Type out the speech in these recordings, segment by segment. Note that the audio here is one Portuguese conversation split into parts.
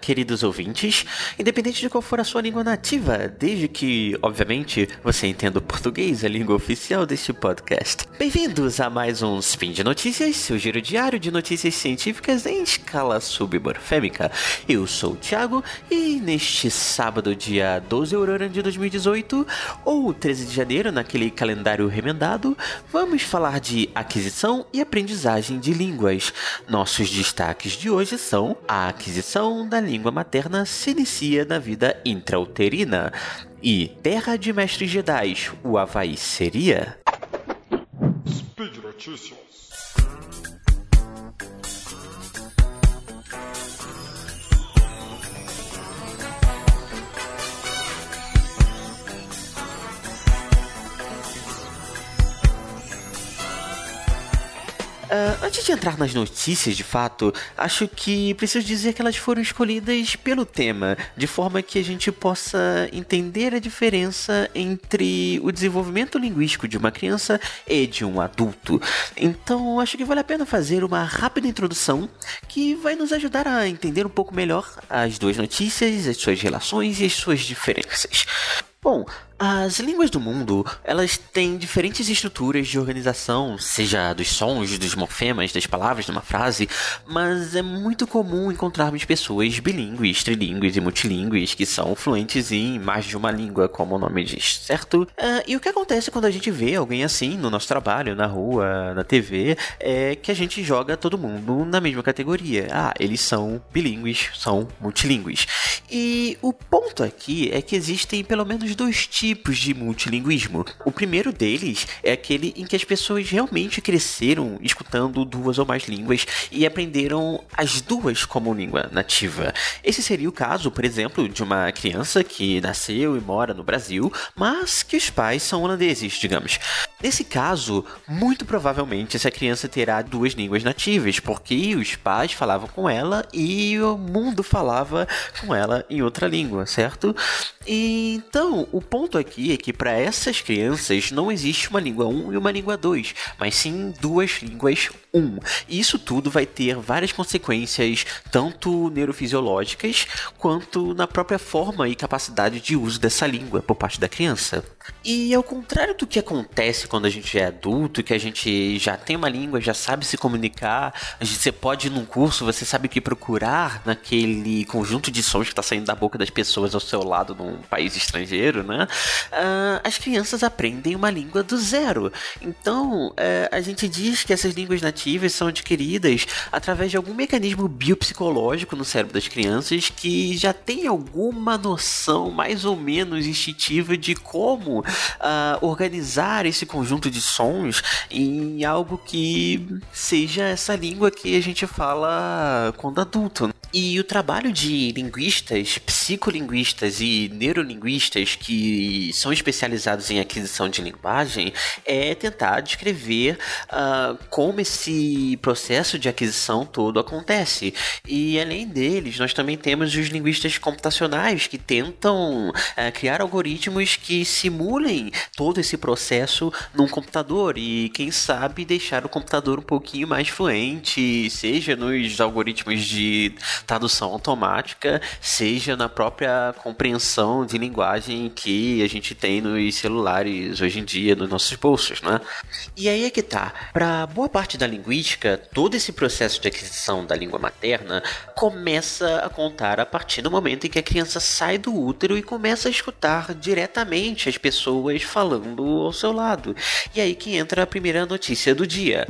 Queridos ouvintes, independente de qual for a sua língua nativa, desde que, obviamente, você entenda o português, a língua oficial deste podcast. Bem-vindos a mais um Spin de Notícias, seu giro diário de notícias científicas em escala submorfêmica. Eu sou o Thiago e neste sábado, dia 12 Aurora de 2018, ou 13 de janeiro, naquele calendário remendado, vamos falar de aquisição e aprendizagem de línguas. Nossos destaques de hoje são a aquisição da língua materna se inicia na vida intrauterina. E Terra de Mestres Jedi, o Havaí seria? Speed Notícias. Uh, antes de entrar nas notícias, de fato, acho que preciso dizer que elas foram escolhidas pelo tema, de forma que a gente possa entender a diferença entre o desenvolvimento linguístico de uma criança e de um adulto. Então, acho que vale a pena fazer uma rápida introdução que vai nos ajudar a entender um pouco melhor as duas notícias, as suas relações e as suas diferenças. Bom, as línguas do mundo, elas têm diferentes estruturas de organização, seja dos sons, dos morfemas, das palavras de uma frase, mas é muito comum encontrarmos pessoas bilíngues, trilíngues e multilíngues que são fluentes em mais de uma língua, como o nome diz, certo? Uh, e o que acontece quando a gente vê alguém assim no nosso trabalho, na rua, na TV, é que a gente joga todo mundo na mesma categoria. Ah, eles são bilíngues, são multilíngues. E o ponto aqui é que existem pelo menos dois tipos tipos de multilinguismo. O primeiro deles é aquele em que as pessoas realmente cresceram escutando duas ou mais línguas e aprenderam as duas como língua nativa. Esse seria o caso, por exemplo, de uma criança que nasceu e mora no Brasil, mas que os pais são holandeses, digamos. Nesse caso, muito provavelmente essa criança terá duas línguas nativas, porque os pais falavam com ela e o mundo falava com ela em outra língua, certo? Então, o ponto aqui é que para essas crianças não existe uma língua 1 e uma língua 2, mas sim duas línguas 1. E isso tudo vai ter várias consequências, tanto neurofisiológicas quanto na própria forma e capacidade de uso dessa língua por parte da criança. E ao contrário do que acontece quando a gente é adulto, que a gente já tem uma língua, já sabe se comunicar, você pode ir num curso, você sabe o que procurar naquele conjunto de sons que está saindo da boca das pessoas ao seu lado num país estrangeiro, né? Uh, as crianças aprendem uma língua do zero. Então, uh, a gente diz que essas línguas nativas são adquiridas através de algum mecanismo biopsicológico no cérebro das crianças que já tem alguma noção mais ou menos instintiva de como uh, organizar esse conjunto de sons em algo que seja essa língua que a gente fala quando adulto. E o trabalho de linguistas, psicolinguistas e neurolinguistas que são especializados em aquisição de linguagem é tentar descrever uh, como esse processo de aquisição todo acontece. E além deles, nós também temos os linguistas computacionais que tentam uh, criar algoritmos que simulem todo esse processo num computador e, quem sabe, deixar o computador um pouquinho mais fluente, seja nos algoritmos de tradução automática, seja na própria compreensão de linguagem que a gente tem nos celulares hoje em dia, nos nossos bolsos, né? E aí é que tá. Para boa parte da linguística, todo esse processo de aquisição da língua materna começa a contar a partir do momento em que a criança sai do útero e começa a escutar diretamente as pessoas falando ao seu lado. E aí que entra a primeira notícia do dia.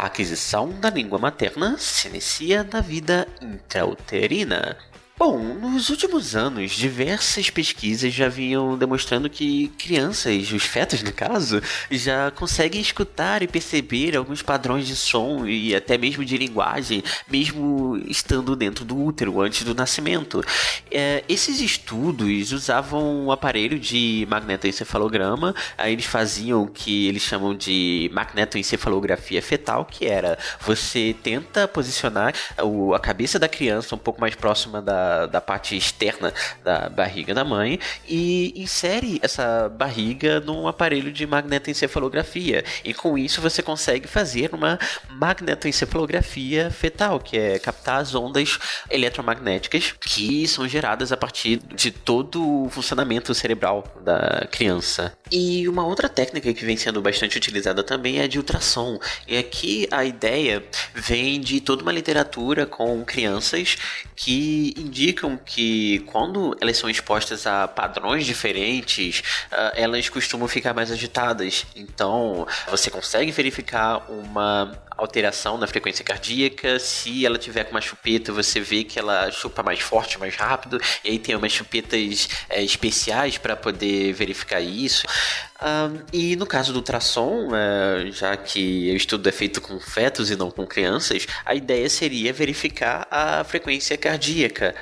A aquisição da língua materna se inicia na vida intrauterina. Bom, nos últimos anos, diversas pesquisas já vinham demonstrando que crianças, os fetos no caso, já conseguem escutar e perceber alguns padrões de som e até mesmo de linguagem, mesmo estando dentro do útero antes do nascimento. É, esses estudos usavam um aparelho de magnetoencefalograma, aí eles faziam o que eles chamam de magnetoencefalografia fetal, que era você tenta posicionar a cabeça da criança um pouco mais próxima da da, parte externa da barriga da mãe e insere essa barriga num aparelho de magnetoencefalografia. E com isso você consegue fazer uma magnetoencefalografia fetal, que é captar as ondas eletromagnéticas que são geradas a partir de todo o funcionamento cerebral da criança. E uma outra técnica que vem sendo bastante utilizada também é a de ultrassom. E aqui a ideia vem de toda uma literatura com crianças que indicam que quando elas são expostas a padrões diferentes, uh, elas costumam ficar mais agitadas. Então, você consegue verificar uma alteração na frequência cardíaca. Se ela tiver com uma chupeta, você vê que ela chupa mais forte, mais rápido. E aí tem umas chupetas é, especiais para poder verificar isso. Um, e no caso do ultrassom, uh, já que o estudo é feito com fetos e não com crianças, a ideia seria verificar a frequência cardíaca.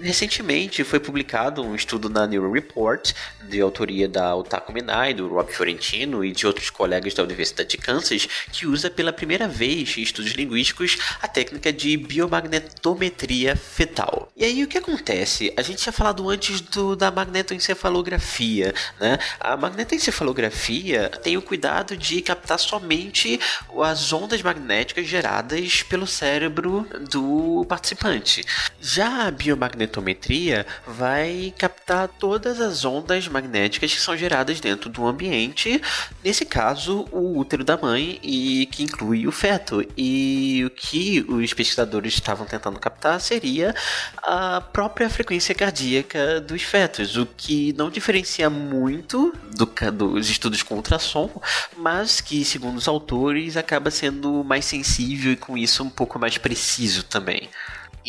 Recentemente foi publicado um estudo na Neuro Report, de autoria da Otaku Minai, do Rob Fiorentino e de outros colegas da Universidade de Kansas, que usa pela primeira vez em estudos linguísticos a técnica de biomagnetometria fetal. E aí o que acontece? A gente tinha falado antes do, da magnetoencefalografia, né? A magnetoencefalografia tem o cuidado de captar somente as ondas magnéticas geradas pelo cérebro do participante. Já a biomagnetometria vai captar todas as ondas magnéticas que são geradas dentro do ambiente, nesse caso, o útero da mãe e que inclui o feto. E o que os pesquisadores estavam tentando captar seria a própria frequência cardíaca dos fetos, o que não diferencia muito do, dos estudos com ultrassom, mas que, segundo os autores, acaba sendo mais sensível e com isso um pouco mais preciso também.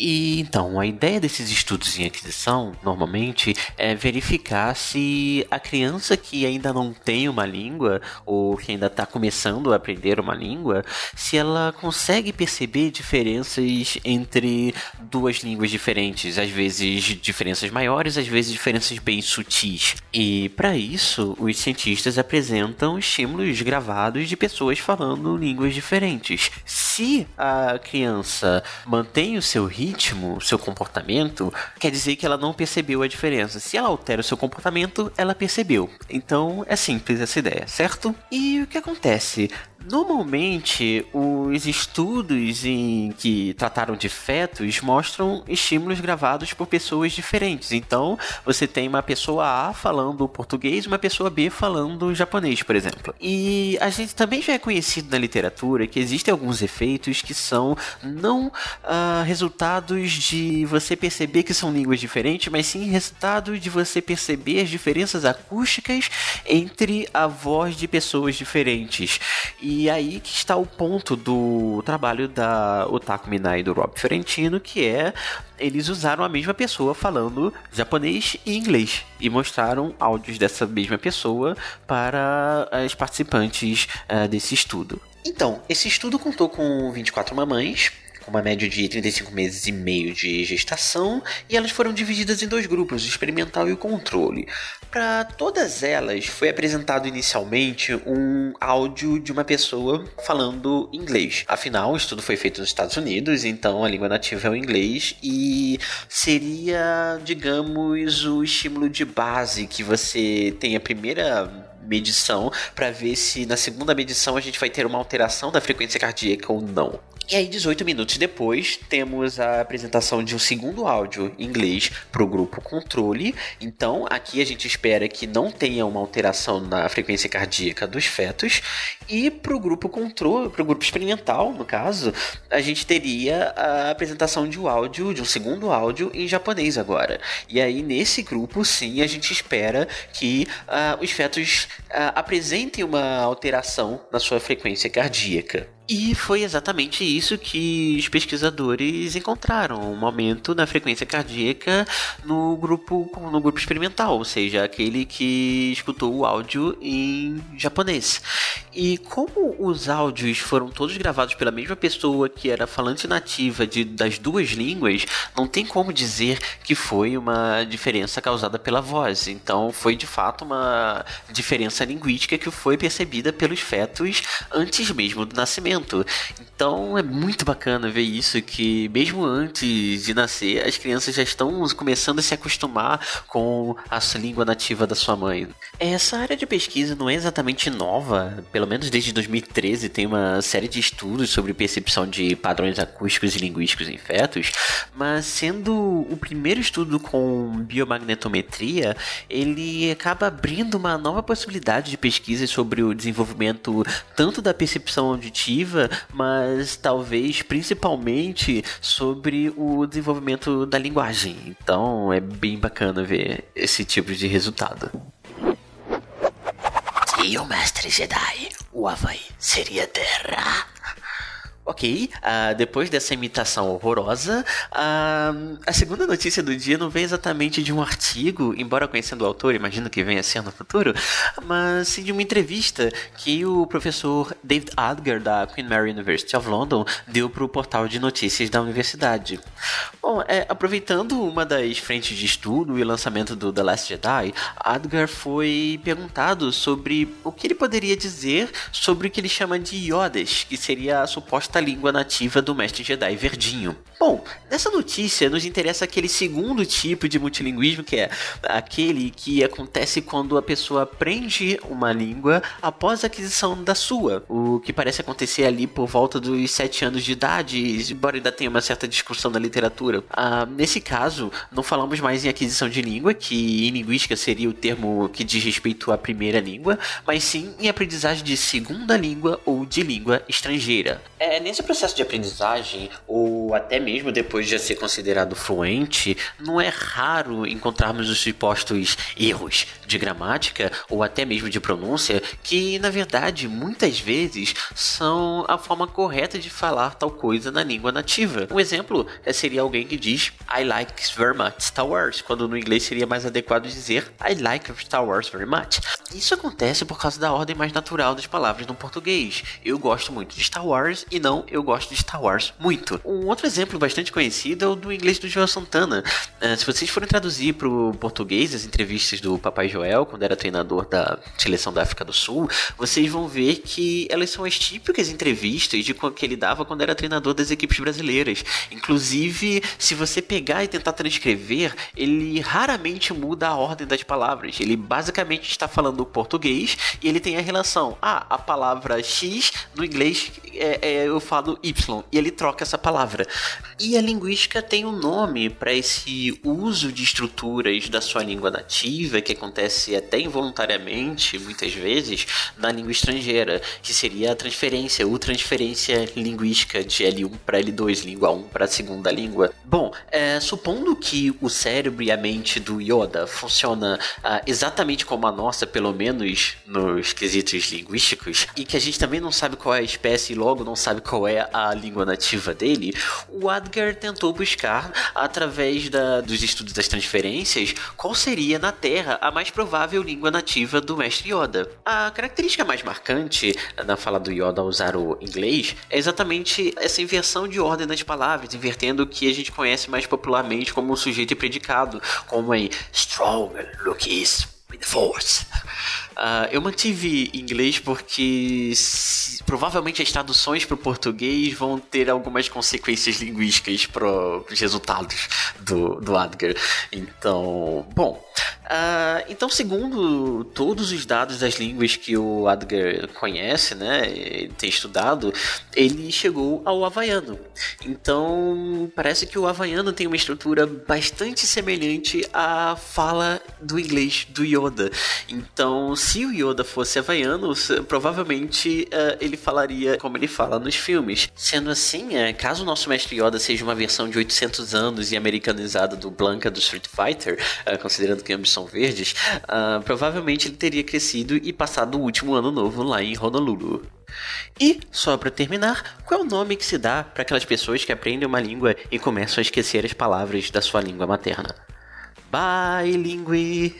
E então, a ideia desses estudos em aquisição, normalmente, é verificar se a criança que ainda não tem uma língua, ou que ainda está começando a aprender uma língua, se ela consegue perceber diferenças entre duas línguas diferentes, às vezes diferenças maiores, às vezes diferenças bem sutis. E para isso, os cientistas apresentam estímulos gravados de pessoas falando línguas diferentes. Se a criança mantém o seu ritmo, ritmo, seu comportamento, quer dizer que ela não percebeu a diferença. Se ela altera o seu comportamento, ela percebeu. Então é simples essa ideia, certo? E o que acontece? Normalmente, os estudos em que trataram de fetos mostram estímulos gravados por pessoas diferentes. Então, você tem uma pessoa A falando português e uma pessoa B falando japonês, por exemplo. E a gente também já é conhecido na literatura que existem alguns efeitos que são não uh, resultados de você perceber que são línguas diferentes, mas sim resultado de você perceber as diferenças acústicas entre a voz de pessoas diferentes. E e aí que está o ponto do trabalho da Otaku Minai e do Rob Fiorentino, que é eles usaram a mesma pessoa falando japonês e inglês e mostraram áudios dessa mesma pessoa para as participantes uh, desse estudo. Então, esse estudo contou com 24 mamães com uma média de 35 meses e meio de gestação, e elas foram divididas em dois grupos, o experimental e o controle. Para todas elas, foi apresentado inicialmente um áudio de uma pessoa falando inglês. Afinal, o estudo foi feito nos Estados Unidos, então a língua nativa é o inglês, e seria, digamos, o estímulo de base que você tem a primeira medição para ver se na segunda medição a gente vai ter uma alteração da frequência cardíaca ou não. E aí, 18 minutos depois, temos a apresentação de um segundo áudio em inglês para o grupo controle. Então, aqui a gente espera que não tenha uma alteração na frequência cardíaca dos fetos. E para o grupo controle, para o grupo experimental, no caso, a gente teria a apresentação de um áudio, de um segundo áudio em japonês agora. E aí, nesse grupo, sim, a gente espera que uh, os fetos apresentem uma alteração na sua frequência cardíaca. E foi exatamente isso que os pesquisadores encontraram, um aumento na frequência cardíaca no grupo, no grupo experimental, ou seja, aquele que escutou o áudio em japonês. E como os áudios foram todos gravados pela mesma pessoa que era falante nativa de, das duas línguas, não tem como dizer que foi uma diferença causada pela voz. Então foi de fato uma diferença linguística que foi percebida pelos fetos antes mesmo do nascimento Então é muito bacana ver isso, que mesmo antes de nascer, as crianças já estão começando a se acostumar com a língua nativa da sua mãe. Essa área de pesquisa não é exatamente nova, pelo menos desde 2013 tem uma série de estudos sobre percepção de padrões acústicos e linguísticos em fetos, mas sendo o primeiro estudo com biomagnetometria, ele acaba abrindo uma nova possibilidade de pesquisa sobre o desenvolvimento tanto da percepção auditiva, mas talvez principalmente sobre o desenvolvimento da linguagem. Então é bem bacana ver esse tipo de resultado. E o mestre Jedi, o Havaí, seria terra? Ok, uh, depois dessa imitação horrorosa, uh, a segunda notícia do dia não vem exatamente de um artigo, embora conhecendo o autor, imagino que venha ser no futuro, mas sim de uma entrevista que o professor David Adger, da Queen Mary University of London, deu para o portal de notícias da universidade. Bom, é, aproveitando uma das frentes de estudo e lançamento do The Last Jedi, Adger foi perguntado sobre o que ele poderia dizer sobre o que ele chama de Yodas, que seria a suposta língua nativa do mestre Jedi verdinho. Bom, nessa notícia nos interessa aquele segundo tipo de multilinguismo, que é aquele que acontece quando a pessoa aprende uma língua após a aquisição da sua, o que parece acontecer ali por volta dos sete anos de idade, embora ainda tenha uma certa discussão da literatura. Ah, nesse caso, não falamos mais em aquisição de língua, que em linguística seria o termo que diz respeito à primeira língua, mas sim em aprendizagem de segunda língua ou de língua estrangeira. É nesse processo de aprendizagem, ou até mesmo depois de ser considerado fluente, não é raro encontrarmos os supostos erros de gramática ou até mesmo de pronúncia, que na verdade muitas vezes são a forma correta de falar tal coisa na língua nativa. Um exemplo é, seria alguém que diz I like very much Star Wars, quando no inglês seria mais adequado dizer I like Star Wars very much. Isso acontece por causa da ordem mais natural das palavras no português. Eu gosto muito de Star Wars e não eu gosto de Star Wars muito. Um outro exemplo bastante conhecido é o do inglês do Joel Santana. Uh, se vocês forem traduzir para o português as entrevistas do Papai Joel, quando era treinador da seleção da África do Sul, vocês vão ver que elas são as típicas entrevistas de que ele dava quando era treinador das equipes brasileiras. Inclusive, se você pegar e tentar transcrever, ele raramente muda a ordem das palavras. Ele basicamente está falando português e ele tem a relação. Ah, a palavra X no inglês é, é eu falo Y e ele troca essa palavra. E a linguística tem um nome para esse uso de estruturas da sua língua nativa que acontece até involuntariamente, muitas vezes, na língua estrangeira, que seria a transferência ou transferência linguística de L1 para L2, língua 1 para a segunda língua. Bom, é, supondo que o cérebro e a mente do Yoda funciona ah, exatamente como a nossa, pelo menos nos quesitos linguísticos, e que a gente também não sabe qual é a espécie e logo não sabe qual é a língua nativa dele, o Adgar tentou buscar, através da, dos estudos das transferências, qual seria na Terra a mais provável língua nativa do mestre Yoda. A característica mais marcante na fala do Yoda ao usar o inglês é exatamente essa inversão de ordem das palavras, invertendo o que a gente conhece mais popularmente como sujeito e predicado, como em Strong look is with force. Uh, eu mantive inglês porque se, provavelmente as traduções para o português vão ter algumas consequências linguísticas para os resultados do, do Adgar. Então, bom. Uh, então, segundo todos os dados das línguas que o Adgar conhece, né, tem estudado, ele chegou ao havaiano. Então, parece que o havaiano tem uma estrutura bastante semelhante à fala do inglês do Yoda. Então, se o Yoda fosse havaiano, provavelmente uh, ele falaria como ele fala nos filmes. Sendo assim, uh, caso o nosso mestre Yoda seja uma versão de 800 anos e americanizada do Blanca do Street Fighter, uh, considerando que ambos são verdes, provavelmente ele teria crescido e passado o último ano novo lá em Honolulu. E, só para terminar, qual é o nome que se dá para aquelas pessoas que aprendem uma língua e começam a esquecer as palavras da sua língua materna? Bilingue.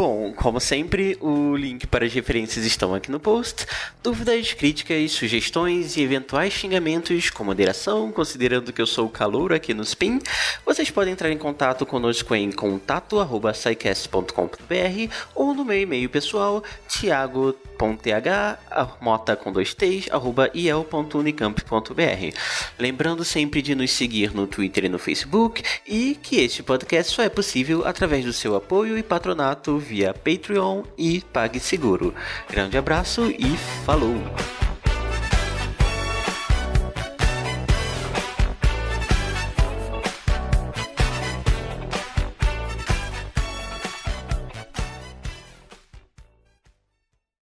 Bom, como sempre, o link para as referências estão aqui no post. Dúvidas, críticas, sugestões e eventuais xingamentos com moderação, considerando que eu sou o calor aqui no Spin, vocês podem entrar em contato conosco em contato@saicast.com.br ou no meu e-mail pessoal, thiago.th, mota com dois t's, arroba iel.unicamp.br. Lembrando sempre de nos seguir no Twitter e no Facebook e que este podcast só é possível através do seu apoio e patronato via Patreon e PagSeguro. Grande abraço e falou!